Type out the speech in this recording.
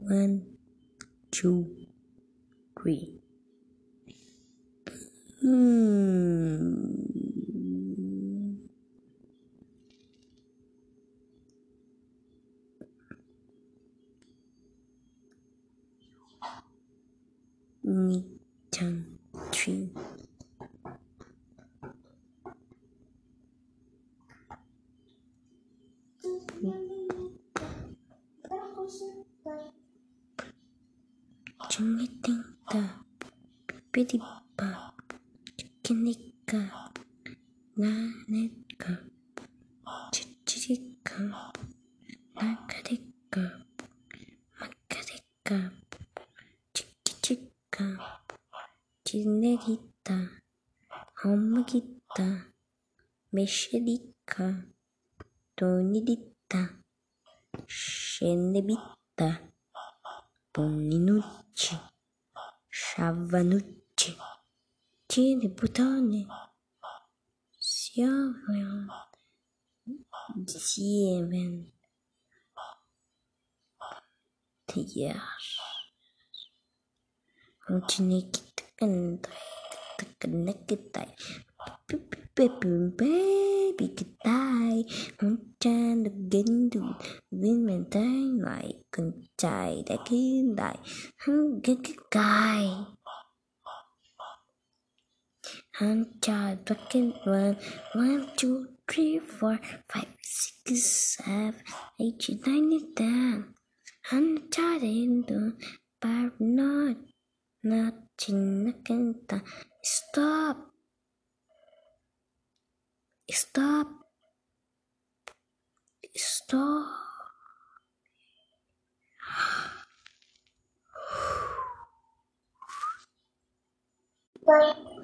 One, two, three. Hmm. Midterm three. tingitingta, pipidibba, kinikka, nanekka, chichirikka, nakarikka, makarikka, chikichikka, chinerita, omugita, meshirikka, donirita, shenebita. Bonninucci, Sciavanucci, Tiri Butone, Sieven, Sieven, Yes. Hunchinikitai, baby kitai, hunchan the gendu, women die like kunchai, the kindai, who get the guy. Huncha, fucking one, one, two, three, four, five, six, seven, eight, nine, ten. Huncha, the but not, not chinakenta. Stop. Stop. Stop.